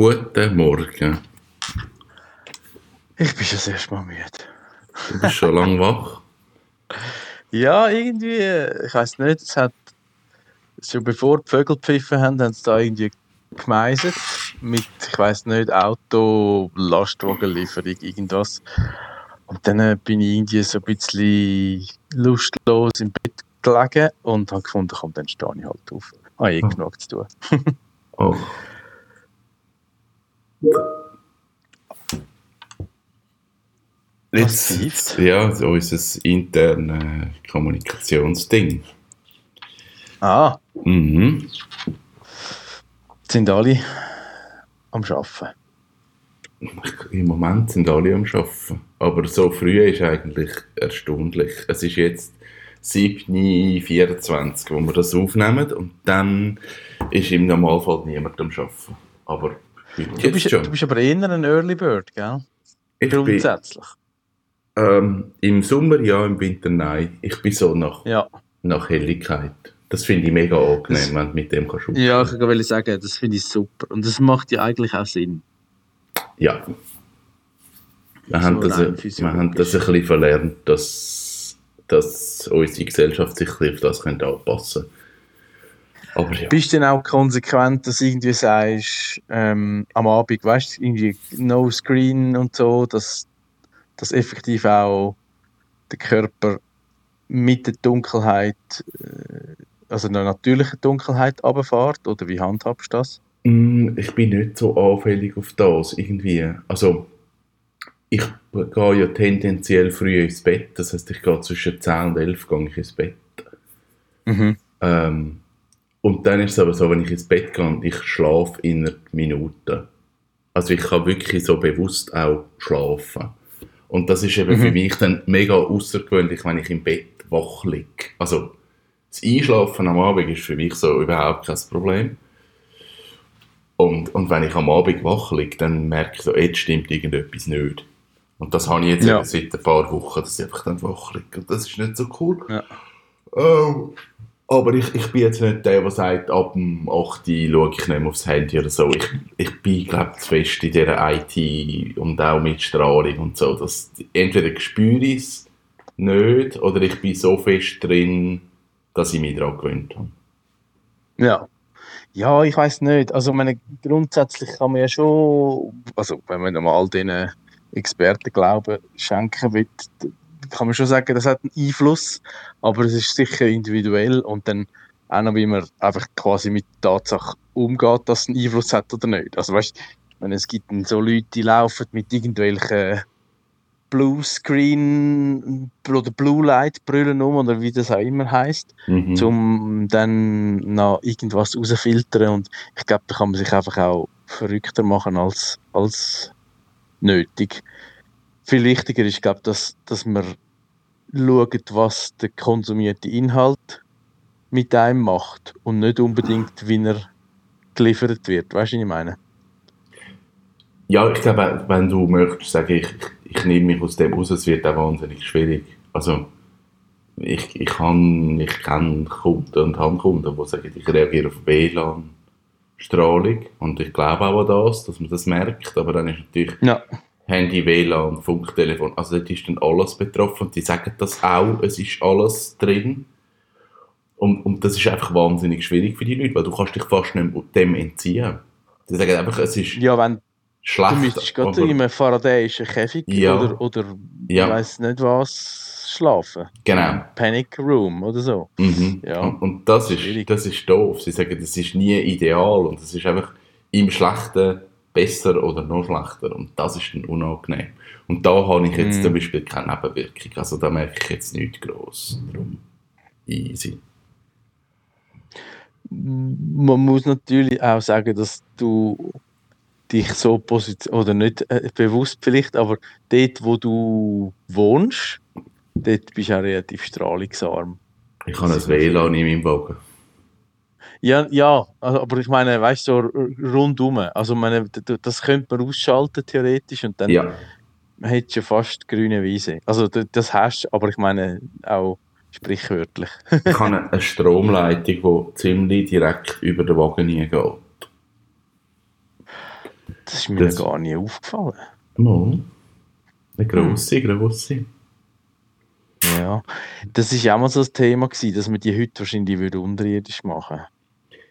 Guten Morgen. Ich bin schon das erste Mal müde. Du bist schon lange wach. Ja, irgendwie, ich weiß nicht, es hat schon bevor die Vögel gepfiffen haben, haben sie da irgendwie gemeißelt mit, ich weiß nicht, Auto, Lastwagenlieferung, irgendwas. Und dann äh, bin ich irgendwie so ein bisschen lustlos im Bett gelegen und habe gefunden, komm, dann stehe ich halt auf. Habe eh genug zu tun. Oh. Was Jetzt, ja, so unser interne Kommunikationsding. Ah, Mhm. sind alle am Arbeiten. Im Moment sind alle am Arbeiten. Aber so früh ist eigentlich erstaunlich. Es ist jetzt 7.24 wo wir das aufnehmen und dann ist im Normalfall niemand am Arbeiten. Aber Du bist, schon. du bist aber eher ein Early Bird, gell? ich bin, Grundsätzlich. ähm, Im Sommer ja, im Winter nein. Ich bin so nach, Ja. nach Helligkeit. Das finde ich mega angenehm, Das- wenn du mit dem kannst. Ja, ich wollte sagen, das finde ich super. Und das macht ja eigentlich auch Sinn. Ja. Wir, So haben das, rein wir haben das ein bisschen verlernt, dass, dass unsere Gesellschaft sich auf das könnte anpassen Aber ja. Bist du denn auch konsequent, dass du irgendwie sagst, ähm, am Abend, weißt du, irgendwie No Screen und so, dass, dass effektiv auch der Körper mit der Dunkelheit, äh, also einer natürlichen Dunkelheit runterfährt? Oder wie handhabst du das? Mm, Ich bin nicht so anfällig auf das, irgendwie. Also, ich gehe ja tendenziell früh ins Bett, das heißt, ich gehe zwischen 10 und 11 gehe ich ins Bett. Ähm, und dann ist es aber so, wenn ich ins Bett gehe und ich schlafe in Minuten. Also ich kann wirklich so bewusst auch schlafen. Und das ist eben Mhm. für mich dann mega außergewöhnlich, wenn ich im Bett wach liege. Also das Einschlafen am Abend ist für mich so überhaupt kein Problem. Und, und wenn ich am Abend wach liege, dann merke ich so, jetzt stimmt irgendetwas nicht. Und das habe ich jetzt Ja. seit ein paar Wochen, dass ich einfach dann wach liege. Und das ist nicht so cool. Ja. Ähm, aber ich, ich bin jetzt nicht der, der sagt, ab dem 8. schaue ich nicht mehr aufs Handy oder so. Ich, ich bin, glaube ich, zu fest in dieser IT und auch mit Strahlung und so. Dass, entweder spüre ich es nicht oder ich bin so fest drin, dass ich mich daran gewöhnt habe. Ja. Ja, ich weiß nicht. Also, meine, grundsätzlich kann man ja schon, also, wenn man mal all diesen Experten Glauben schenken will, kann man schon sagen, das hat einen Einfluss, aber es ist sicher individuell und dann auch noch, wie man einfach quasi mit der Tatsache umgeht, dass es einen Einfluss hat oder nicht. Also, weißt meine, es gibt so Leute, die laufen mit irgendwelchen Blue Screen oder Blue Light Brüllen um oder wie das auch immer heißt Mhm. um dann noch irgendwas rauszufiltern. Und ich glaube, da kann man sich einfach auch verrückter machen als, als nötig. Viel wichtiger ist, glaube dass, dass man schaut, was der konsumierte Inhalt mit einem macht und nicht unbedingt, wie er geliefert wird. Weißt du, was ich meine? Ja, ich glaube, wenn du möchtest sagen, ich, ich nehme mich aus dem raus, es wird auch wahnsinnig schwierig. Also, ich, ich, kann, ich kenne Kunden und habe Kunden, die sagen, ich reagiere auf WLAN-Strahlung und ich glaube auch an das, dass man das merkt, aber dann ist natürlich Ja. Handy, WLAN, Funktelefon, also dort ist dann alles betroffen und die sagen das auch, es ist alles drin. Und, und das ist einfach wahnsinnig schwierig für die Leute, weil du kannst dich fast nicht mehr dem entziehen. Die sagen einfach, es ist Ja, wenn schlecht. du müsstest gerade in einem Faradayischen Käfig Ja. oder, oder Ja. ich weiß nicht was schlafen. Genau. Panic Room oder so. Mhm. Ja. Und, und das, ist, Schwierig. das ist doof. Sie sagen, das ist nie ideal und es ist einfach im Schlechten besser oder noch schlechter. Und das ist dann unangenehm. Und da habe ich jetzt Mhm. zum Beispiel keine Nebenwirkung. Also da merke ich jetzt nichts gross. Darum easy. Man muss natürlich auch sagen, dass du dich so position oder nicht äh, bewusst vielleicht, aber dort, wo du wohnst, dort bist du auch relativ strahlungsarm. Ich habe ein WLAN in meinem Wagen. Ja, ja, also, aber ich meine, weißt du, so rundum. Also, meine, das könnte man ausschalten theoretisch und dann Ja. hättest du fast grüne Wiese. Also, das hast du, aber ich meine auch sprichwörtlich. Ich habe eine Stromleitung, die ziemlich direkt über den Wagen hingeht. ist mir Das- gar nie aufgefallen. Mal. Eine grosse, grosse. Ja, das ist auch mal so ein Thema gewesen, dass man die heute wahrscheinlich würde unterirdisch machen Ich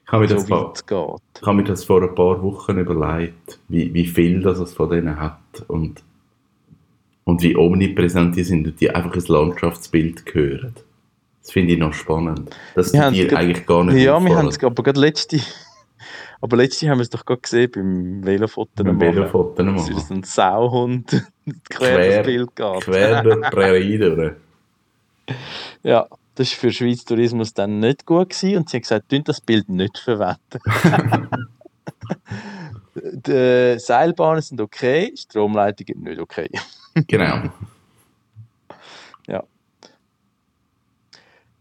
habe mir, das vor, geht. ich habe mir das vor ein paar Wochen überlegt, wie, wie viel das es von denen hat und, und wie omnipräsent die sind und die einfach ins Landschaftsbild gehören. Das finde ich noch spannend. Dass Wir die grad- eigentlich gar nicht Ja, wir haben es aber gerade letzte, aber letzte haben wir es doch gerade gesehen beim Velofoto Beim machen. Dass machen. es ein Sauhund quer Quer- das Bild geht. Quer durch die Prärie durch. Ja, das war für Schweiz Tourismus dann nicht gut gewesen und sie haben gesagt, "Tönt das Bild nicht verwenden. Die Seilbahnen sind okay, Stromleitungen nicht okay. Genau.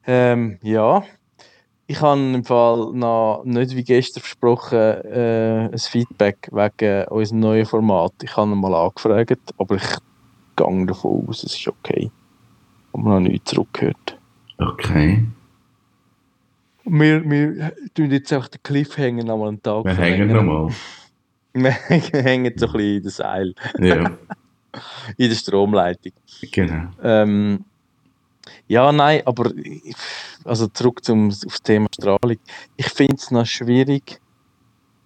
Ähm, ja, ich habe im Fall noch nicht wie gestern versprochen äh, ein Feedback wegen unserem neuen Format. Ich habe ihn mal angefragt, aber ich gehe davon aus, es ist okay. Und wir noch nichts zurückgehört. Okay. Wir, wir tun jetzt einfach den Cliffhanger noch mal einen Tag Wir hängen nochmal. Wir hängen so ein bisschen in den Seil, Ja, in der Stromleitung. genau. Ähm, ja, nein, aber also zurück zum, aufs Thema Strahlung. Ich finde es noch schwierig,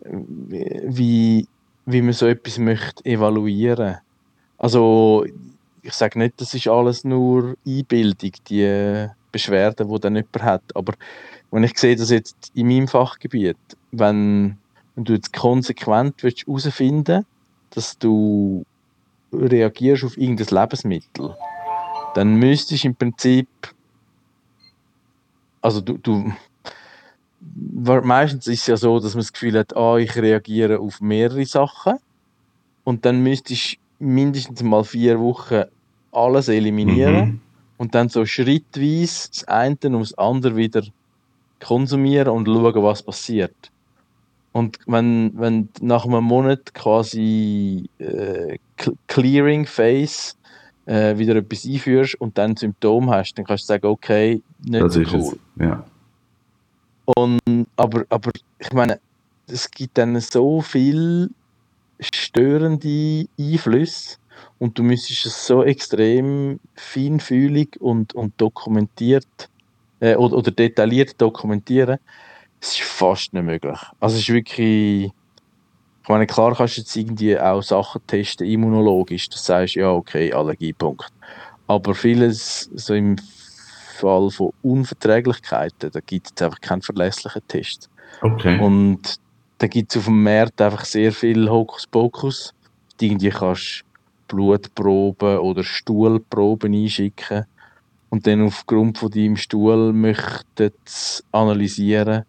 wie, wie man so etwas möchte evaluieren. Also, ich sage nicht, das ist alles nur Einbildung, die Beschwerden, die dann jemand hat. Aber wenn ich sehe, dass jetzt in meinem Fachgebiet, wenn, wenn du jetzt konsequent willst herausfinden dass du reagierst auf irgendein Lebensmittel, dann müsstest du im Prinzip, also du, du meistens ist es ja so, dass man das Gefühl hat, ah, ich reagiere auf mehrere Sachen und dann müsstest du mindestens mal vier Wochen alles eliminieren Mhm. Und dann so schrittweise das eine und das andere wieder konsumieren und schauen, was passiert. Und wenn, wenn du nach einem Monat quasi äh, Cl- Clearing Phase äh, wieder etwas einführst und dann Symptome hast, dann kannst du sagen, okay, nicht Das so ist cool. es. Ja. Aber, aber ich meine, es gibt dann so viel störende Einflüsse und du müsstest es so extrem feinfühlig und, und dokumentiert äh, oder, oder detailliert dokumentieren. Es ist fast nicht möglich. Also es ist wirklich. Ich meine, klar kannst du jetzt irgendwie auch Sachen testen, immunologisch. Das sagst ja, okay, Allergiepunkt. Aber vieles, so im Fall von Unverträglichkeiten, da gibt es einfach keinen verlässlichen Test. Okay. Und da gibt es auf dem Markt einfach sehr viel Hokuspokus. Du irgendwie kannst Blutproben oder Stuhlproben einschicken und dann aufgrund von deinem Stuhl möchten sie analysieren,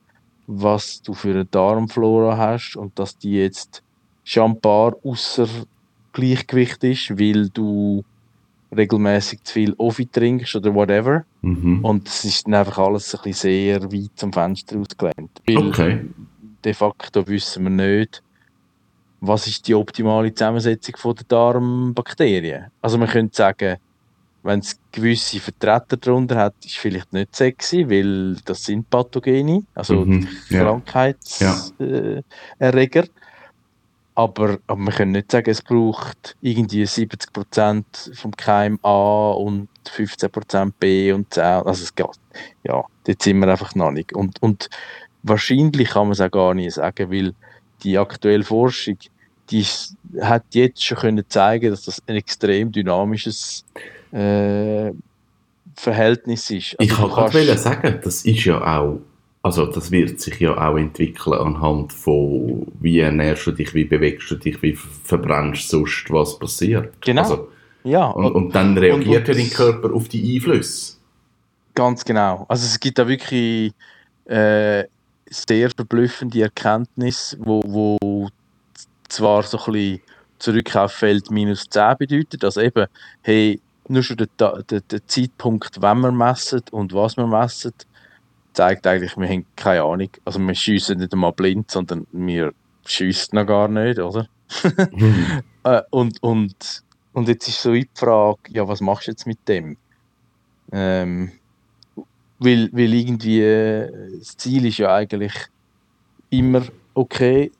was du für eine Darmflora hast und dass die jetzt schambar außer Gleichgewicht ist, weil du regelmäßig zu viel Offi trinkst oder whatever. Mhm. Und es ist dann einfach alles ein bisschen sehr weit zum Fenster ausgelehnt. Okay. de facto wissen wir nicht, was ist die optimale Zusammensetzung von der Darmbakterien. Also man könnte sagen, wenn es gewisse Vertreter darunter hat, ist vielleicht nicht sexy, weil das sind Pathogene, also Mhm. Ja. Krankheitserreger. Äh, Erreger. aber, aber wir können nicht sagen, es braucht irgendwie 70% vom Keim A und 15% B und C. Also es geht. Ja, dort sind wir einfach noch nicht. Und, und wahrscheinlich kann man es auch gar nicht sagen, weil die aktuelle Forschung, die hat jetzt schon können zeigen, dass das ein extrem dynamisches äh, Verhältnis ist. Ich Also kann du gerade sagen, das ist ja auch, also das wird sich ja auch entwickeln anhand von, wie ernährst du dich, wie bewegst du dich, wie verbrennst du sonst, was passiert. Genau. Also, ja, und, und dann reagiert und- ja dein Körper auf die Einflüsse. Ganz genau. Also es gibt da wirklich äh, sehr verblüffende Erkenntnisse, wo, wo zwar so ein bisschen Zurückkauffeld minus 10 bedeutet, also eben, hey, nur schon der, der, der Zeitpunkt, wenn wir messen und was wir messen, zeigt eigentlich, wir haben keine Ahnung. Also wir schiessen nicht einmal blind, sondern wir schiessen noch gar nicht, oder? Mhm. Und, und, und jetzt ist so die Frage, ja, was machst du jetzt mit dem? Ähm, weil, weil irgendwie äh, das Ziel ist ja eigentlich immer, okay,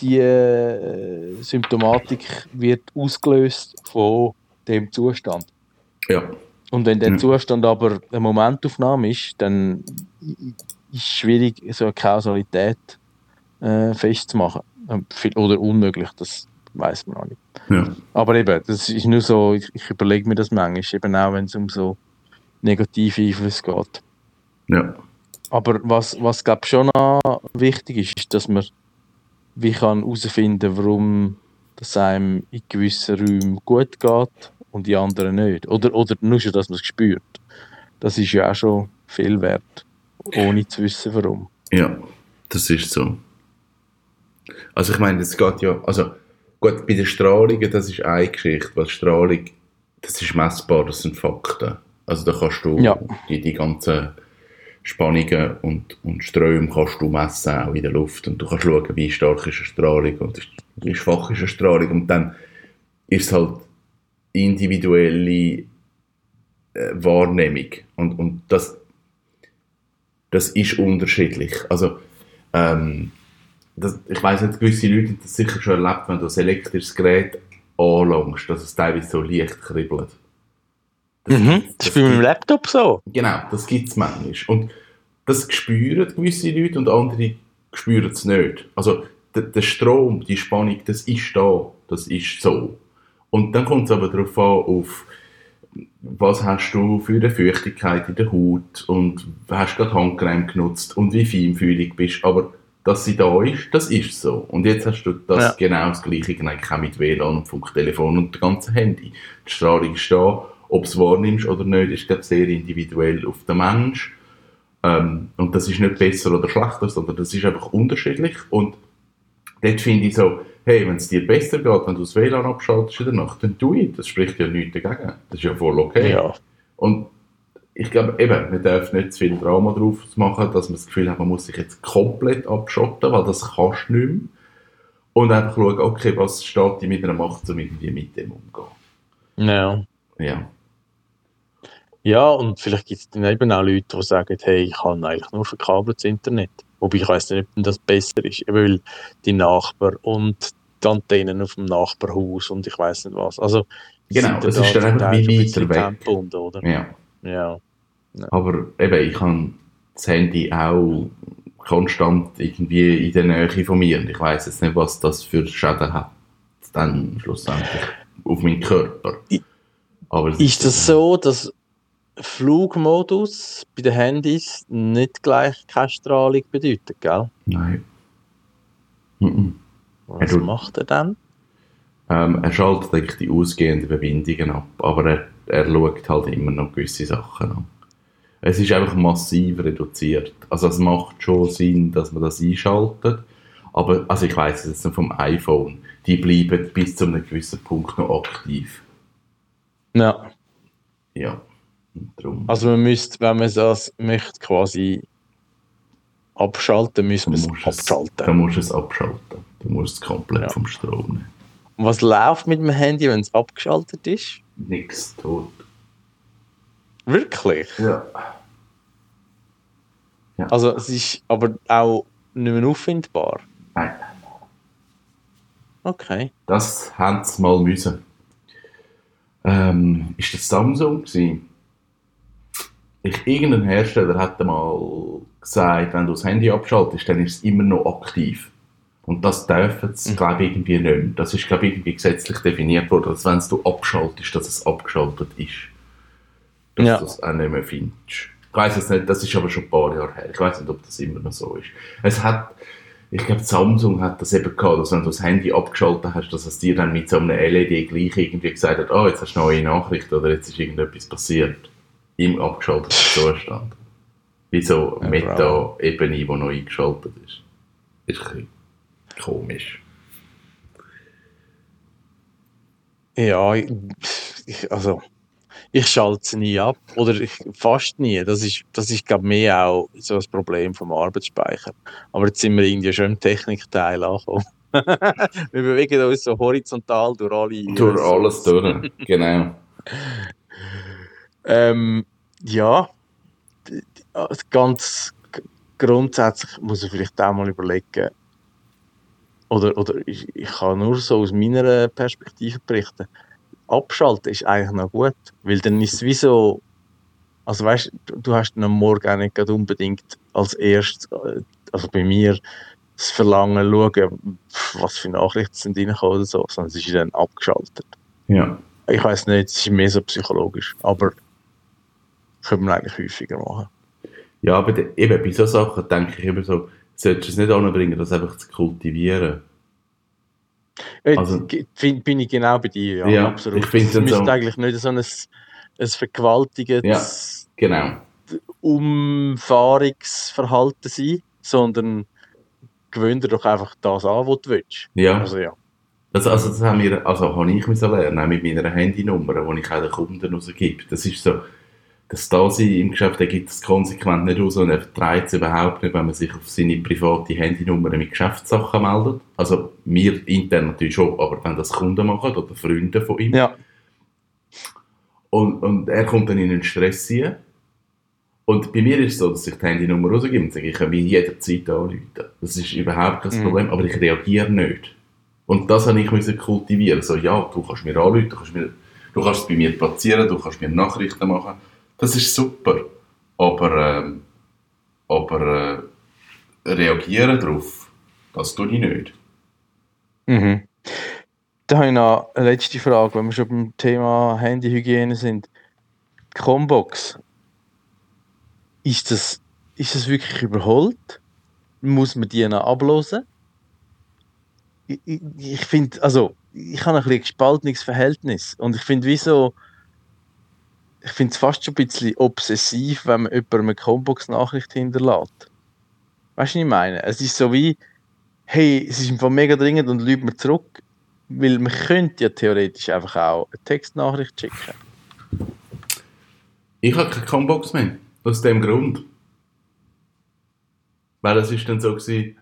die äh, Symptomatik wird ausgelöst von dem Zustand. Ja. Und wenn der Ja. Zustand aber eine Momentaufnahme ist, dann ist es schwierig, so eine Kausalität äh, festzumachen. Ähm, Oder unmöglich, das weiß man auch nicht. Ja. Aber eben, das ist nur so, ich, ich überlege mir das manchmal, eben auch wenn es um so negative Einflüsse geht. Ja. Aber was, was glaube ich schon wichtig ist, ist, dass man wie kann herausfinden, warum das einem in gewissen Räumen gut geht und in anderen nicht. Oder, oder nur schon, dass man es spürt. Das ist ja auch schon viel wert, ohne zu wissen, warum. Ja, das ist so. Also ich meine, es geht ja, also gut, bei den Strahlungen, das ist eine Geschichte, weil Strahlung, das ist messbar, das sind Fakten. Also da kannst du Ja. die, die ganzen Spannungen und, und Ströme kannst du messen, auch in der Luft. Und du kannst schauen, wie stark ist eine Strahlung und wie schwach ist eine Strahlung. Und dann ist es halt individuelle äh, Wahrnehmung. Und, und das, das ist unterschiedlich. Also, ähm, das, ich weiß nicht, gewisse Leute haben das sicher schon erlebt, wenn du ein elektrisches Gerät anlangst, dass es teilweise so leicht kribbelt. Das, Das ist bei meinem gibt- Laptop so. Genau, das gibt es manchmal. Und das spüren gewisse Leute und andere spüren es nicht. Also der, der Strom, die Spannung, das ist da, das ist so. Und dann kommt es aber darauf an, auf was hast du für eine Feuchtigkeit in der Haut und hast du gerade Handcreme genutzt und wie feinfühlig bist. Aber dass sie da ist, das ist so. Und jetzt hast du das Ja. genau das Gleiche eigentlich auch mit WLAN und Funktelefon und dem ganzen Handy. Die Strahlung ist da, ob du es wahrnimmst oder nicht, ist glaube ich, sehr individuell auf den Mensch. Ähm, und das ist nicht besser oder schlechter, sondern das ist einfach unterschiedlich. Und dort finde ich so, hey, wenn es dir besser geht, wenn du das WLAN abschaltest in der Nacht, dann tu it. Das spricht ja nichts dagegen. Das ist ja voll okay. Ja. Und ich glaube eben, man darf nicht zu viel Drama drauf machen, dass man das Gefühl hat, man muss sich jetzt komplett abschotten, weil das kannst du nicht mehr. Und einfach schauen, okay, was steht in meiner Macht, um irgendwie mit dem umzugehen. Ja. Ja. Ja, und vielleicht gibt es dann eben auch Leute, die sagen, hey, ich kann eigentlich nur verkabeltes Internet. Wobei ich weiß nicht, ob das besser ist, weil die Nachbar und die Antennen auf dem Nachbarhaus und ich weiß nicht was. Also, Genau, das da ist dann einfach wie weiter weg. gebunden, oder? ja. Ja. Aber eben, ich habe das Handy auch konstant irgendwie in der Nähe von mir. Und ich weiß jetzt nicht, was das für Schäden hat. Dann schlussendlich auf meinen Körper. Aber Ist das so, dass Flugmodus bei den Handys nicht gleich keine Strahlung bedeutet, gell? Nein. Mhm. Was du- macht er dann? Ähm, er schaltet eigentlich die ausgehenden Verbindungen ab, aber er, er schaut halt immer noch gewisse Sachen an. Es ist einfach massiv reduziert. Also es macht schon Sinn, dass man das einschaltet, aber also ich weiß es jetzt noch vom iPhone, die bleiben bis zu einem gewissen Punkt noch aktiv. Ja. Ja, und darum. Also man müsste, wenn man das möchte, quasi abschalten, müsste man es Du musst es- abschalten. Dann musst du es abschalten. Du musst es komplett Ja. vom Strom nehmen. Und was läuft mit dem Handy, wenn es abgeschaltet ist? Nix tot. Wirklich? Ja. Also es ist aber auch nicht mehr auffindbar. Nein. Okay. Das haben sie mal müssen. Ähm, ist das Samsung gewesen? Ich, irgendein Hersteller hat mal gesagt, wenn du das Handy abschaltest, dann ist es immer noch aktiv. Und das dürfen sie, Mhm. glaube ich, irgendwie nicht mehr. Das ist, glaube ich, irgendwie gesetzlich definiert worden, dass wenn es du abschaltest, dass es abgeschaltet ist. Dass Ja. du das auch nicht mehr findest. Ich weiß es nicht, das ist aber schon ein paar Jahre her. Ich weiß nicht, ob das immer noch so ist. Es hat, ich glaube, Samsung hat das eben gehabt, dass wenn du das Handy abgeschaltet hast, dass es dir dann mit so einem LED gleich irgendwie gesagt hat, oh, jetzt hast du neue Nachrichten oder jetzt ist irgendetwas passiert. Im abgeschalteten Zustand. Wie so Ja, Meta-Ebene, die noch eingeschaltet ist. Ist ein bisschen komisch. Ja, ich, also ich schalte es nie ab. Oder ich, fast nie. Das ist, das ist glaube mehr auch so ein Problem vom Arbeitsspeicher. Aber jetzt sind wir irgendwie schon im Technikteil angekommen. wir bewegen uns so horizontal durch alle. Durch alles durch. genau. Ähm, ja, also ganz grundsätzlich muss man vielleicht auch mal überlegen, oder, oder ich, ich kann nur so aus meiner Perspektive berichten, abschalten ist eigentlich noch gut, weil dann ist es wie so, also weißt du, du hast dann am Morgen auch nicht unbedingt als erstes, äh, also bei mir, das Verlangen schauen, was für Nachrichten sind reingekommen oder so, sondern es ist dann abgeschaltet. Ja. Ich weiß nicht, es ist mehr so psychologisch, aber könnte man eigentlich häufiger machen. Ja, aber eben bei solchen Sachen denke ich immer so, solltest du es nicht anbringen, das einfach zu kultivieren. Äh, Also- find, bin ich genau bei dir, ja, Ja, absolut. ich finde es müsste so- eigentlich nicht so ein, ein vergewaltigendes Genau. Umfahrungsverhalten sein, sondern gewöhn dir doch einfach das an, was du willst. Ja. Also ja. Also, also das haben wir, also habe ich lernen, auch mit meiner Handynummer, die ich auch den Kunden rausgebe. Das ist so, das Dasein im Geschäft, der gibt es konsequent nicht aus und er vertreibt es überhaupt nicht, wenn man sich auf seine private Handynummer mit Geschäftssachen meldet. Also wir intern natürlich schon, aber wenn das Kunden machen oder Freunde von ihm. Ja, Und, und er kommt dann in einen Stress rein. Und bei mir ist es so, dass ich die Handynummer rausgebe und sage, ich kann mich jederzeit anrufen. Das ist überhaupt kein Mhm. Problem, aber ich reagiere nicht. Und das habe ich müssen kultivieren. So, ja, du kannst mir anrufen, du kannst, mir, du kannst es bei mir platzieren, du kannst mir Nachrichten machen. Das ist super. Aber, ähm, aber äh, reagieren darauf, das tue ich nicht. Mhm. Da habe ich noch eine letzte Frage, wenn wir schon beim Thema Handyhygiene sind. Die Combox, ist das, ist das wirklich überholt? Muss man die noch ablösen? Ich, ich, ich finde, also, ich habe ein bisschen gespaltenes Verhältnis und ich finde, wieso, ich finde es fast schon ein bisschen obsessiv, wenn man jemandem eine Combox-Nachricht hinterlässt. Weißt du, was ich meine? Es ist so wie, hey, es ist einfach mega dringend und lügt mir zurück. Weil man könnte ja theoretisch einfach auch eine Textnachricht schicken. Ich habe keine Combox mehr. Aus dem Grund. Weil es ist dann so gewesen,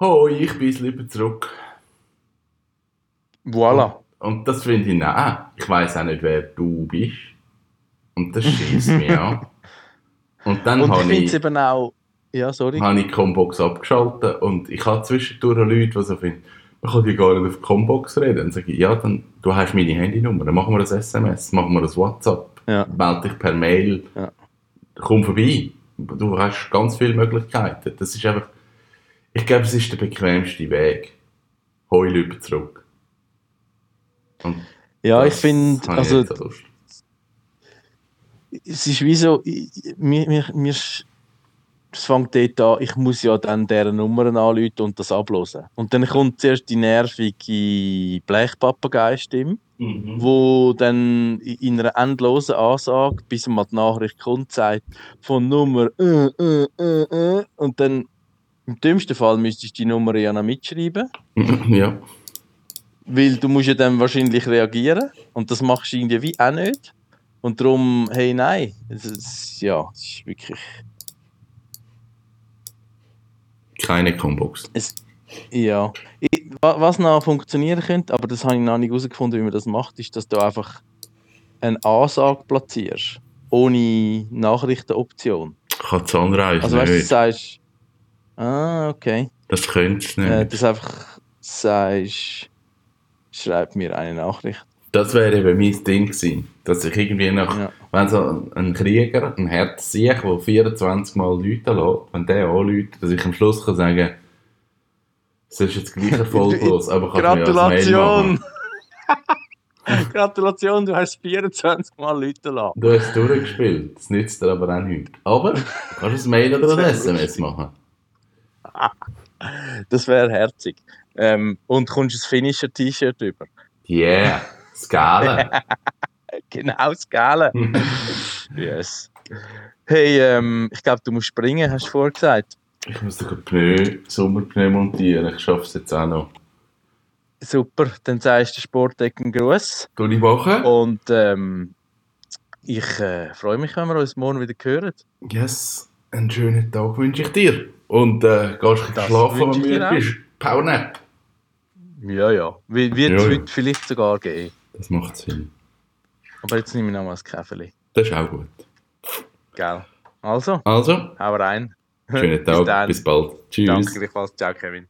hoi, ich bin lieber zurück. Voilà. Und das finde ich, nein, ich weiß auch nicht, wer du bist. Und das schießt mich an. Und dann Und ich habe ich, eben auch. Ja, sorry. habe ich die Combox abgeschaltet und ich habe zwischendurch Leute, die so finden, man kann ja gar nicht auf die Combox reden. Dann sage ich, ja, dann, du hast meine Handynummer, dann machen wir ein SMS, machen wir ein WhatsApp, Ja. melde dich per Mail, Ja. komm vorbei. Du hast ganz viele Möglichkeiten. Das ist einfach, ich glaube, es ist der bequemste Weg. Hoi lieber zurück. Und Ja, ich das finde, also Lust. Es ist wie so, ich- mir, mir, es fängt dort an, ich muss ja dann deren Nummern anrufen und das ablösen. Und dann kommt zuerst die nervige Blechpapagei-Stimme, Mhm. wo dann in einer endlosen Ansage, bis mal die Nachricht kommt, sagt, von Nummer äh, äh, äh, äh, und dann im dümmsten Fall müsstest du die Nummer ja noch mitschreiben, ja. weil du musst ja dann wahrscheinlich reagieren und das machst du irgendwie wie auch nicht. Und darum, hey, nein, es ist, ja, es ist wirklich, Keine Combox. ja. Ich, wa- was noch funktionieren könnte, aber das habe ich noch nicht herausgefunden, wie man das macht, ist, dass du einfach eine Ansage platzierst, ohne Nachrichtenoption. Kann die Sunrise Also weißt du, du sagst, ah, okay, Das könntest du nicht. äh, dass einfach sagst, schreib mir eine Nachricht. Das wäre eben mein Ding gewesen. Dass ich irgendwie nach, Ja. wenn so ein Krieger, ein Herzsieg, der 24 Mal Leute lässt, wenn der anläutet, dass ich am Schluss kann sagen es ist jetzt gleich erfolglos, aber kannst mir Gratulation! Gratulation, du hast 24 Mal Leute lassen. Du hast es durchgespielt, das nützt dir aber auch nichts. Aber du kannst ein Mail oder ein SMS machen. Das wäre herzig. Ähm, und kommst ein Finisher-T-Shirt über. Yeah, Skala. Genau, das Geile. yes. Hey, ähm, ich glaube, du musst springen, hast du vorher gesagt. ich muss den Pneu, Sommerpneu montieren, ich schaffe es jetzt auch noch. Super, dann sagst du Sportdecken Gruß. Ich machen? Und ähm, ich äh, freue mich, wenn wir uns morgen wieder hören. Yes, einen schönen Tag wünsche ich dir. Und äh, gehst du schlafen, wenn ich du müde bist. Powernap. Ja, ja. Wird es ja. heute vielleicht sogar geben. Das macht Sinn. Aber jetzt nehme ich noch mal ein Käferli. Das ist auch gut. Gell? Also, Also, hau rein. schönen Bis Tag, dann. bis bald. Tschüss. Danke gleichfalls. Ciao, Kevin.